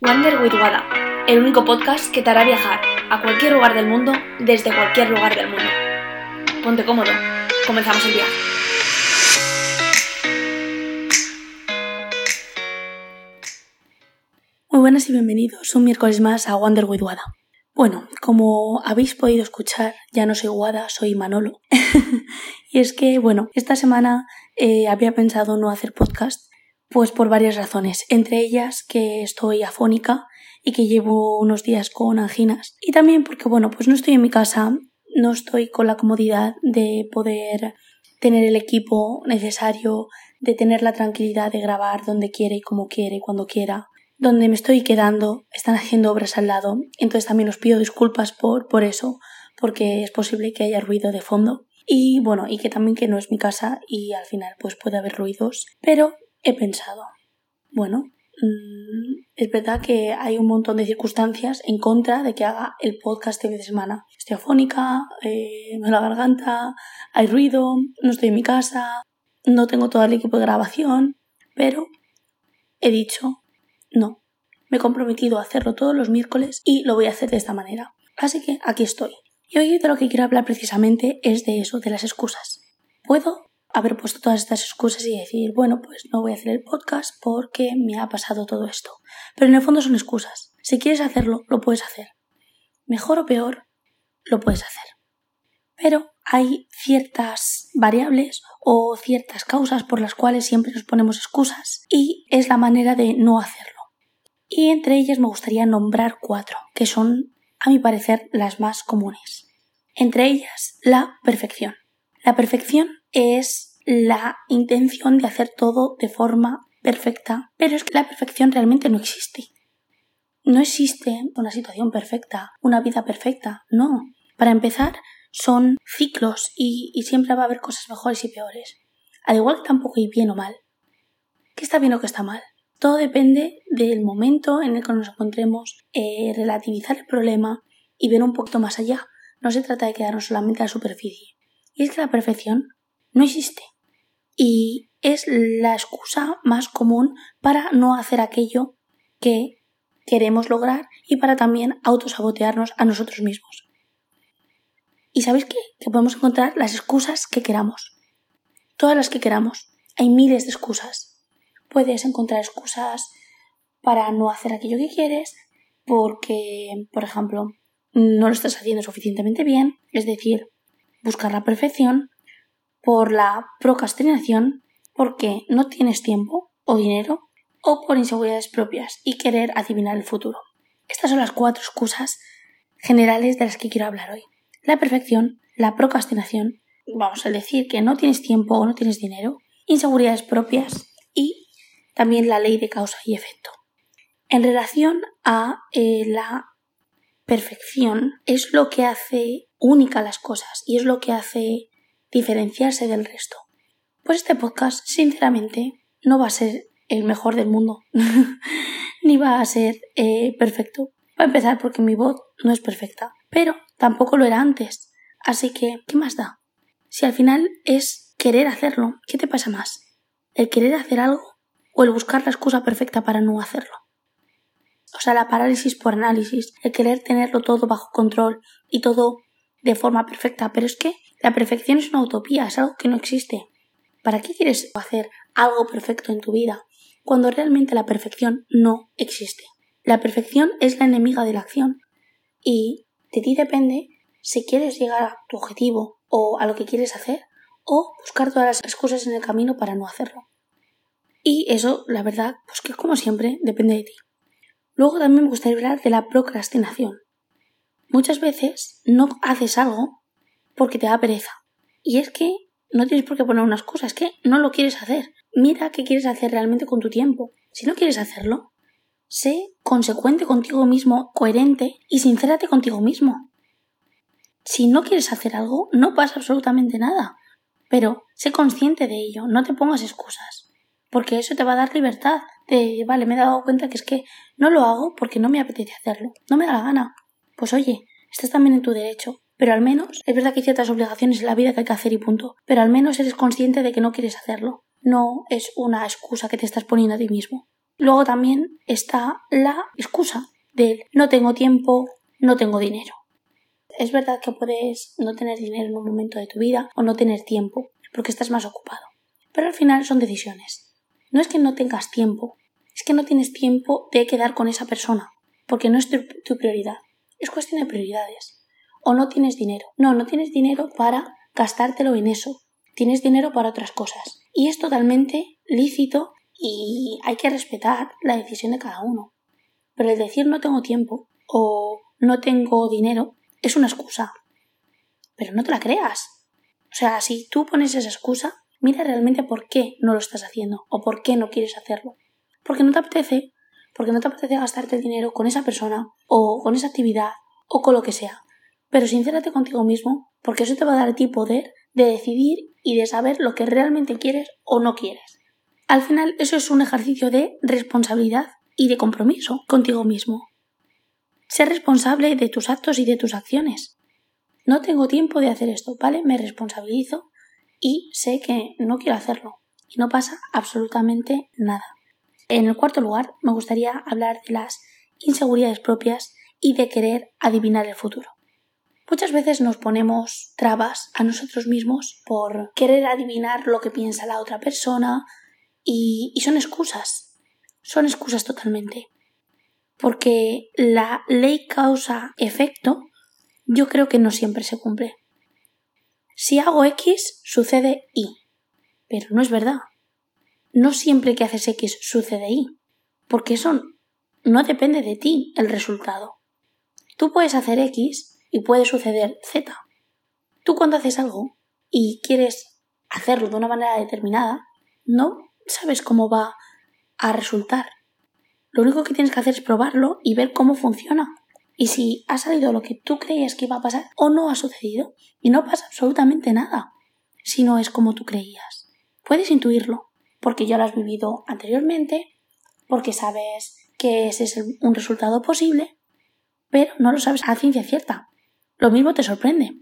Wander with Wada, el único podcast que te hará viajar a cualquier lugar del mundo desde cualquier lugar del mundo. Ponte cómodo, comenzamos el viaje. Muy buenas y bienvenidos un miércoles más a Wander with Wada. Bueno, como habéis podido escuchar, ya no soy Wada, soy Manolo. y es que, bueno, esta semana eh, había pensado no hacer podcast pues por varias razones, entre ellas que estoy afónica y que llevo unos días con anginas. Y también porque, bueno, pues no estoy en mi casa, no estoy con la comodidad de poder tener el equipo necesario, de tener la tranquilidad de grabar donde quiera y como quiera y cuando quiera. Donde me estoy quedando, están haciendo obras al lado, entonces también os pido disculpas por, por eso, porque es posible que haya ruido de fondo. Y bueno, y que también que no es mi casa y al final pues puede haber ruidos, pero he pensado, bueno, mm, es verdad que hay un montón de circunstancias en contra de que haga el podcast de semana. Estoy afónica, eh, me la garganta, hay ruido, no estoy en mi casa, no tengo todo el equipo de grabación, pero he dicho no. Me he comprometido a hacerlo todos los miércoles y lo voy a hacer de esta manera. Así que aquí estoy. Y hoy de lo que quiero hablar precisamente es de eso, de las excusas. Puedo haber puesto todas estas excusas y decir, bueno, pues no voy a hacer el podcast porque me ha pasado todo esto. Pero en el fondo son excusas. Si quieres hacerlo, lo puedes hacer. Mejor o peor, lo puedes hacer. Pero hay ciertas variables o ciertas causas por las cuales siempre nos ponemos excusas y es la manera de no hacerlo. Y entre ellas me gustaría nombrar cuatro, que son, a mi parecer, las más comunes. Entre ellas, la perfección. La perfección es la intención de hacer todo de forma perfecta, pero es que la perfección realmente no existe. No existe una situación perfecta, una vida perfecta, no. Para empezar, son ciclos y, siempre va a haber cosas mejores y peores. Al igual que tampoco hay bien o mal. ¿Qué está bien o qué está mal? Todo depende del momento en el que nos encontremos, eh, relativizar el problema y ver un poquito más allá. No se trata de quedarnos solamente a la superficie. Y es que la perfección no existe. Y es la excusa más común para no hacer aquello que queremos lograr y para también autosabotearnos a nosotros mismos. ¿Y sabéis qué? Que podemos encontrar las excusas que queramos. Todas las que queramos. Hay miles de excusas. Puedes encontrar excusas para no hacer aquello que quieres porque, por ejemplo, no lo estás haciendo suficientemente bien, es decir, buscar la perfección, por la procrastinación, porque no tienes tiempo o dinero, o por inseguridades propias y querer adivinar el futuro. Estas son las cuatro excusas generales de las que quiero hablar hoy. La perfección, la procrastinación, vamos a decir que no tienes tiempo o no tienes dinero, inseguridades propias y también la ley de causa y efecto. En relación a eh, la perfección, es lo que hace única las cosas y es lo que hace diferenciarse del resto. Pues este podcast, sinceramente, no va a ser el mejor del mundo, ni va a ser eh, perfecto. Va a empezar porque mi voz no es perfecta, pero tampoco lo era antes. Así que, ¿qué más da? Si al final es querer hacerlo, ¿qué te pasa más? ¿El querer hacer algo o el buscar la excusa perfecta para no hacerlo? O sea, la parálisis por análisis, el querer tenerlo todo bajo control y todo de forma perfecta, pero es que la perfección es una utopía, es algo que no existe. ¿Para qué quieres hacer algo perfecto en tu vida cuando realmente la perfección no existe? La perfección es la enemiga de la acción y de ti depende si quieres llegar a tu objetivo o a lo que quieres hacer o buscar todas las excusas en el camino para no hacerlo. Y eso, la verdad, pues que como siempre depende de ti. Luego también me gustaría hablar de la procrastinación. Muchas veces no haces algo porque te da pereza. Y es que no tienes por qué poner unas cosas, es que no lo quieres hacer. Mira qué quieres hacer realmente con tu tiempo. Si no quieres hacerlo, sé consecuente contigo mismo, coherente y sincérate contigo mismo. Si no quieres hacer algo, no pasa absolutamente nada. Pero sé consciente de ello, no te pongas excusas. Porque eso te va a dar libertad de, vale, me he dado cuenta que es que no lo hago porque no me apetece hacerlo, no me da la gana. Pues oye, estás también en tu derecho, pero al menos, es verdad que hay ciertas obligaciones en la vida que hay que hacer y punto, pero al menos eres consciente de que no quieres hacerlo. No es una excusa que te estás poniendo a ti mismo. Luego también está la excusa del no tengo tiempo, no tengo dinero. Es verdad que puedes no tener dinero en un momento de tu vida o no tener tiempo porque estás más ocupado. Pero al final son decisiones. No es que no tengas tiempo, es que no tienes tiempo de quedar con esa persona porque no es tu, tu prioridad. Es cuestión de prioridades. O no tienes dinero. No, no tienes dinero para gastártelo en eso. Tienes dinero para otras cosas. Y es totalmente lícito y hay que respetar la decisión de cada uno. Pero el decir no tengo tiempo o no tengo dinero es una excusa. Pero no te la creas. O sea, si tú pones esa excusa, mira realmente por qué no lo estás haciendo o por qué no quieres hacerlo. Porque no te apetece, porque no te apetece gastarte dinero con esa persona o con esa actividad o con lo que sea. Pero sincérate contigo mismo, porque eso te va a dar a ti poder de decidir y de saber lo que realmente quieres o no quieres. Al final eso es un ejercicio de responsabilidad y de compromiso contigo mismo. Ser responsable de tus actos y de tus acciones. No tengo tiempo de hacer esto, ¿vale? Me responsabilizo y sé que no quiero hacerlo. Y no pasa absolutamente nada. En el cuarto lugar, me gustaría hablar de las inseguridades propias y de querer adivinar el futuro. Muchas veces nos ponemos trabas a nosotros mismos por querer adivinar lo que piensa la otra persona, y, son excusas, son excusas totalmente. Porque la ley causa-efecto yo creo que no siempre se cumple. Si hago X, sucede Y. Pero no es verdad. No siempre que haces X sucede Y. Porque eso no depende de ti el resultado. Tú puedes hacer X y puede suceder Z. Tú cuando haces algo y quieres hacerlo de una manera determinada, no sabes cómo va a resultar. Lo único que tienes que hacer es probarlo y ver cómo funciona. Y si ha salido lo que tú creías que iba a pasar o no ha sucedido. Y no pasa absolutamente nada si no es como tú creías. Puedes intuirlo, porque ya lo has vivido anteriormente, porque sabes que ese es un resultado posible, pero no lo sabes a ciencia cierta. Lo mismo te sorprende.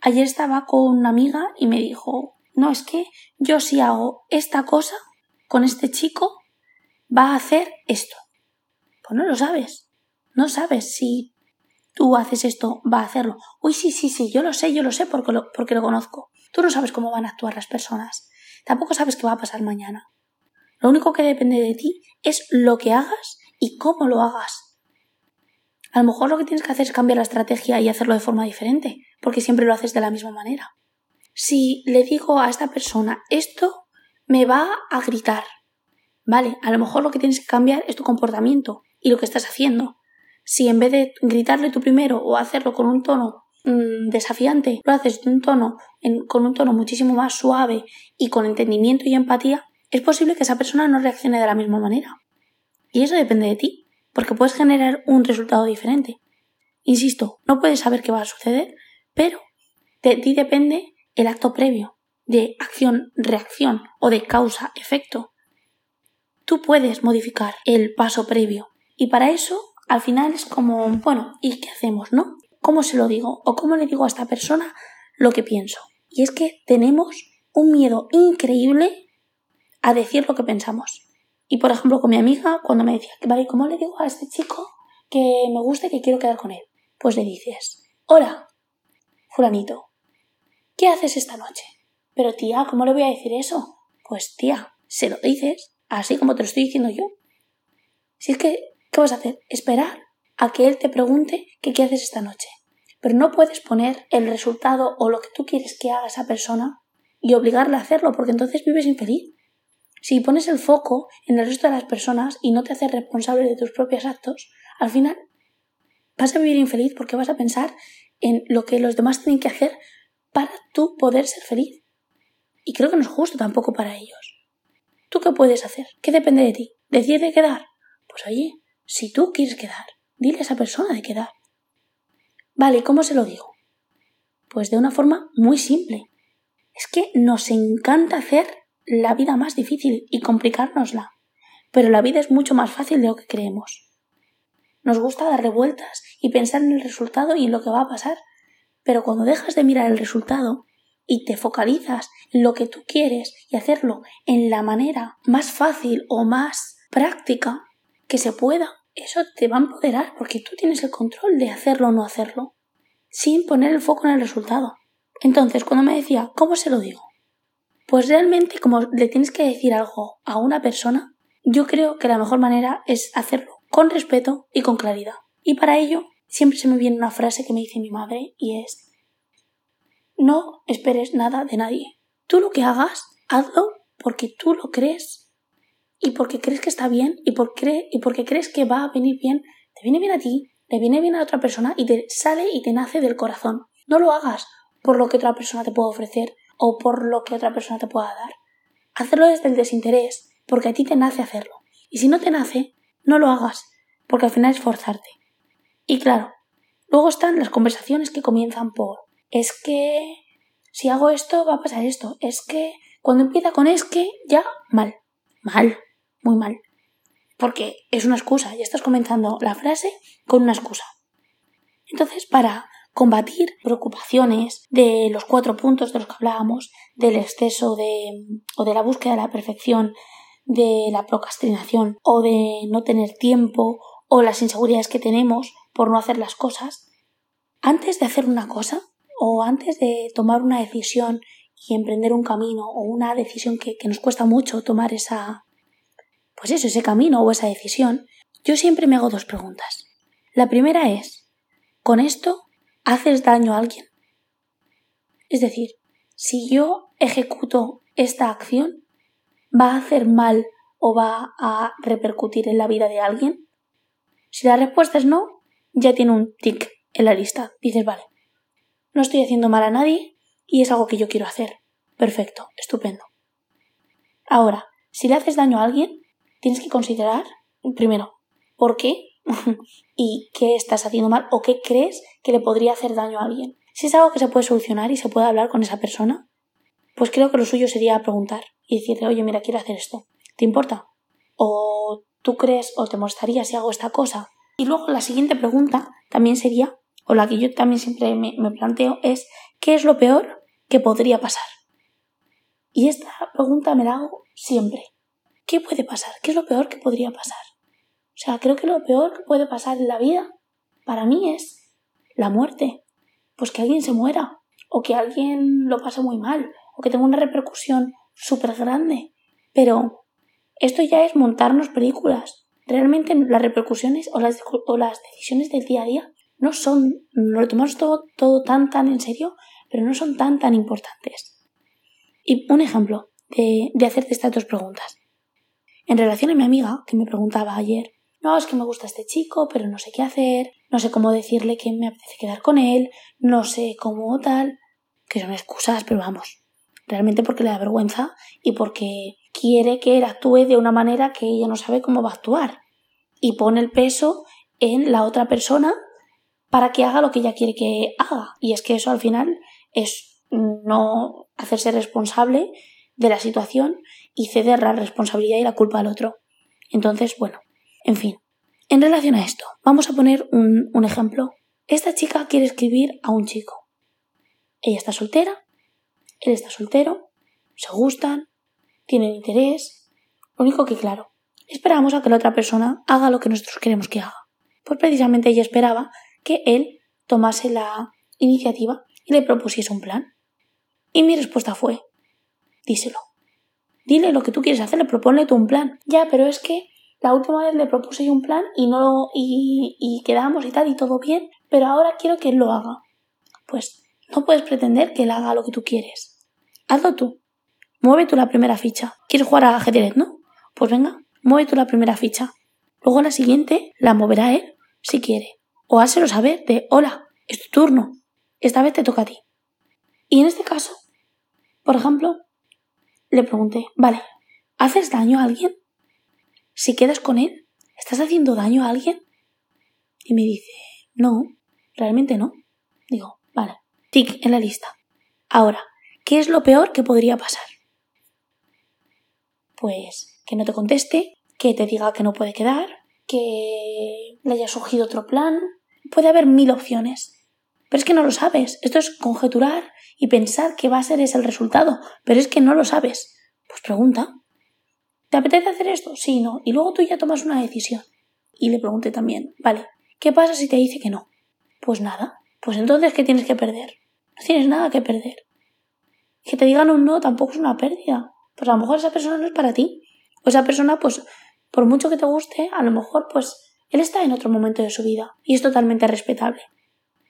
Ayer estaba con una amiga y me dijo, no, es que yo si hago esta cosa con este chico, va a hacer esto. Pues no lo sabes. No sabes si tú haces esto, va a hacerlo. Uy, sí, sí, sí, yo lo sé, yo lo sé porque lo, porque lo conozco. Tú no sabes cómo van a actuar las personas. Tampoco sabes qué va a pasar mañana. Lo único que depende de ti es lo que hagas y cómo lo hagas. A lo mejor lo que tienes que hacer es cambiar la estrategia y hacerlo de forma diferente, porque siempre lo haces de la misma manera si le digo a esta persona esto, me va a gritar. Vale, a lo mejor lo que tienes que cambiar es tu comportamiento y lo que estás haciendo. Si en vez de gritarle tú primero o hacerlo con un tono mm, desafiante, lo haces un tono, con un tono muchísimo más suave y con entendimiento y empatía, es posible que esa persona no reaccione de la misma manera. Y eso depende de ti, porque puedes generar un resultado diferente. Insisto, no puedes saber qué va a suceder, pero de ti depende el acto previo de acción-reacción o de causa-efecto, tú puedes modificar el paso previo. Y para eso, al final es como, bueno, ¿y qué hacemos, no? ¿Cómo se lo digo? ¿O cómo le digo a esta persona lo que pienso? Y es que tenemos un miedo increíble a decir lo que pensamos. Y por ejemplo, con mi amiga, cuando me decía, vale, ¿cómo le digo a este chico que me gusta y que quiero quedar con él? Pues le dices, hola, fulanito, ¿Qué haces esta noche? Pero tía, ¿cómo le voy a decir eso? Pues tía, se lo dices, así como te lo estoy diciendo yo. Si es que, ¿qué vas a hacer? Esperar a que él te pregunte qué haces esta noche. Pero no puedes poner el resultado o lo que tú quieres que haga esa persona y obligarle a hacerlo, porque entonces vives infeliz. Si pones el foco en el resto de las personas y no te haces responsable de tus propios actos, al final vas a vivir infeliz porque vas a pensar en lo que los demás tienen que hacer para tú poder ser feliz. Y creo que no es justo tampoco para ellos. ¿Tú qué puedes hacer? ¿Qué depende de ti? ¿Decide quedar? Pues oye, si tú quieres quedar, dile a esa persona de quedar. Vale, ¿cómo se lo digo? Pues de una forma muy simple. Es que nos encanta hacer la vida más difícil y complicárnosla. Pero la vida es mucho más fácil de lo que creemos. Nos gusta dar revueltas y pensar en el resultado y en lo que va a pasar pero cuando dejas de mirar el resultado y te focalizas en lo que tú quieres y hacerlo en la manera más fácil o más práctica, que se pueda, eso te va a empoderar porque tú tienes el control de hacerlo o no hacerlo, sin poner el foco en el resultado. Entonces, cuando me decía, ¿cómo se lo digo? Pues realmente, como le tienes que decir algo a una persona, yo creo que la mejor manera es hacerlo con respeto y con claridad. Y para ello, siempre se me viene una frase que me dice mi madre y es, no esperes nada de nadie. Tú lo que hagas, hazlo porque tú lo crees y porque crees que está bien y porque, y porque crees que va a venir bien. Te viene bien a ti, le viene bien a otra persona y te sale y te nace del corazón. No lo hagas por lo que otra persona te pueda ofrecer o por lo que otra persona te pueda dar. Hazlo desde el desinterés, porque a ti te nace hacerlo. Y si no te nace, no lo hagas, porque al final es forzarte. Y claro, luego están las conversaciones que comienzan por es que si hago esto va a pasar esto, es que cuando empieza con es que ya mal, mal, muy mal. Porque es una excusa, ya estás comenzando la frase con una excusa. Entonces, para combatir preocupaciones de los cuatro puntos de los que hablábamos, del exceso de o de la búsqueda de la perfección, de la procrastinación o de no tener tiempo o las inseguridades que tenemos por no hacer las cosas, antes de hacer una cosa o antes de tomar una decisión y emprender un camino o una decisión que, que nos cuesta mucho tomar esa, pues eso, ese camino o esa decisión, yo siempre me hago dos preguntas. La primera es, ¿con esto haces daño a alguien? Es decir, si yo ejecuto esta acción, ¿va a hacer mal o va a repercutir en la vida de alguien? Si la respuesta es no, ya tiene un tic en la lista. Dices, vale, no estoy haciendo mal a nadie y es algo que yo quiero hacer. Perfecto, estupendo. Ahora, si le haces daño a alguien, tienes que considerar, primero, ¿por qué? y qué estás haciendo mal o qué crees que le podría hacer daño a alguien. Si es algo que se puede solucionar y se puede hablar con esa persona, pues creo que lo suyo sería preguntar y decirle, oye, mira, quiero hacer esto. ¿Te importa? ¿O tú crees o te molestaría si hago esta cosa? Y luego la siguiente pregunta también sería, o la que yo también siempre me, me planteo, es ¿qué es lo peor que podría pasar? Y esta pregunta me la hago siempre. ¿Qué puede pasar? ¿Qué es lo peor que podría pasar? O sea, creo que lo peor que puede pasar en la vida para mí es la muerte. Pues que alguien se muera, o que alguien lo pase muy mal, o que tenga una repercusión súper grande. Pero esto ya es montarnos películas. Realmente las repercusiones o las, decisiones del día a día no son, lo tomamos todo, todo tan tan en serio, pero no son tan tan importantes. Y un ejemplo de, de hacerte estas dos preguntas. En relación a mi amiga, que me preguntaba ayer, no, es que me gusta este chico, pero no sé qué hacer, no sé cómo decirle que me apetece quedar con él, no sé cómo tal, que son excusas, pero vamos, realmente porque le da vergüenza y porque quiere que él actúe de una manera que ella no sabe cómo va a actuar y pone el peso en la otra persona para que haga lo que ella quiere que haga. Y es que eso al final es no hacerse responsable de la situación y ceder la responsabilidad y la culpa al otro. Entonces, bueno, en fin, en relación a esto, vamos a poner un, ejemplo. Esta chica quiere escribir a un chico. Ella está soltera, él está soltero, se gustan, tienen interés. Lo único que, claro, esperamos a que la otra persona haga lo que nosotros queremos que haga. Pues precisamente ella esperaba que él tomase la iniciativa y le propusiese un plan. Y mi respuesta fue, díselo. Dile lo que tú quieres hacer, le propone tú un plan. Ya, pero es que la última vez le propuse un plan y no y, y quedamos y tal y todo bien, pero ahora quiero que él lo haga. Pues no puedes pretender que él haga lo que tú quieres. Hazlo tú. Mueve tú la primera ficha. ¿Quieres jugar a ajedrez, no? Pues venga, mueve tú la primera ficha. Luego la siguiente la moverá él, si quiere. O házelo saber de, hola, es tu turno. Esta vez te toca a ti. Y en este caso, por ejemplo, le pregunté, vale, ¿haces daño a alguien? Si quedas con él, ¿estás haciendo daño a alguien? Y me dice, no, realmente no. Digo, vale, tic en la lista. Ahora, ¿qué es lo peor que podría pasar? Pues que no te conteste, que te diga que no puede quedar, que le haya surgido otro plan. Puede haber mil opciones. Pero es que no lo sabes. Esto es conjeturar y pensar que va a ser ese el resultado. Pero es que no lo sabes. Pues pregunta. ¿Te apetece hacer esto? Sí, no. Y luego tú ya tomas una decisión. Y le pregunté también, vale, ¿qué pasa si te dice que no? Pues nada. Pues entonces, ¿qué tienes que perder? No tienes nada que perder. Que te digan un no tampoco es una pérdida. Pues a lo mejor esa persona no es para ti. O esa persona, pues, por mucho que te guste, a lo mejor, pues, él está en otro momento de su vida. Y es totalmente respetable.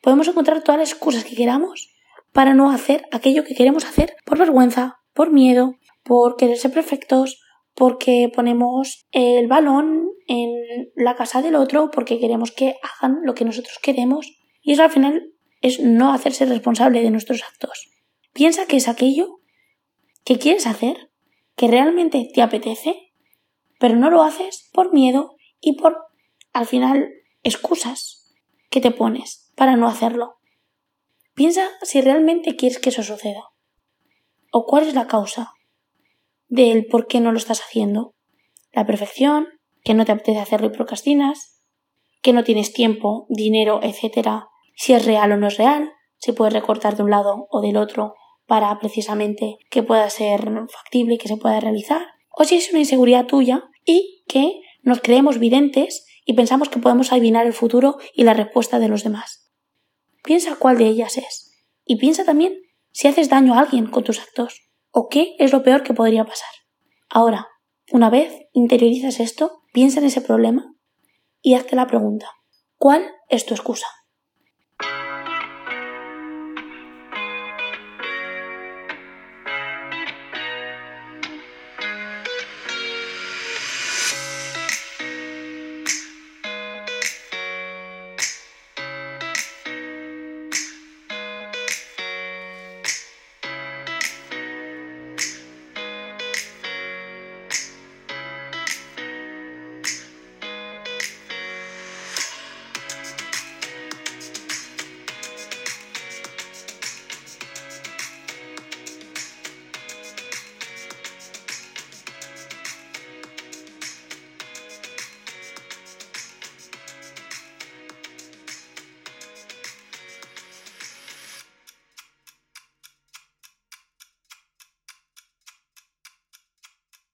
Podemos encontrar todas las excusas que queramos para no hacer aquello que queremos hacer por vergüenza, por miedo, por querer ser perfectos, porque ponemos el balón en la casa del otro, porque queremos que hagan lo que nosotros queremos. Y eso al final es no hacerse responsable de nuestros actos. Piensa que es aquello que quieres hacer, que realmente te apetece, pero no lo haces por miedo y por, al final, excusas que te pones para no hacerlo. Piensa si realmente quieres que eso suceda. ¿O cuál es la causa? Del por qué no lo estás haciendo. La perfección, que no te apetece hacerlo y procrastinas, que no tienes tiempo, dinero, etcétera, si es real o no es real, si puedes recortar de un lado o del otro para precisamente que pueda ser factible y que se pueda realizar, o si es una inseguridad tuya y que nos creemos videntes y pensamos que podemos adivinar el futuro y la respuesta de los demás. Piensa cuál de ellas es. Y piensa también si haces daño a alguien con tus actos. ¿O qué es lo peor que podría pasar? Ahora, una vez interiorizas esto, piensa en ese problema y hazte la pregunta, ¿cuál es tu excusa?